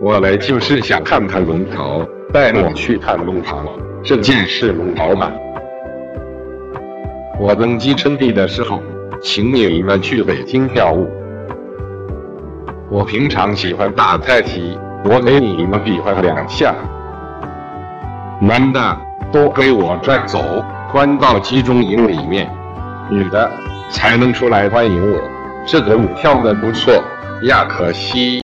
我来就是想看看龙袍，带我去看龙袍。这件是龙袍吧？我登基称帝的时候，请你们去北京跳舞。我平常喜欢打太极，我给你们比划两下。男的都给我拽走，关到集中营里面，女的才能出来欢迎我。这个舞跳的不错，亚可惜。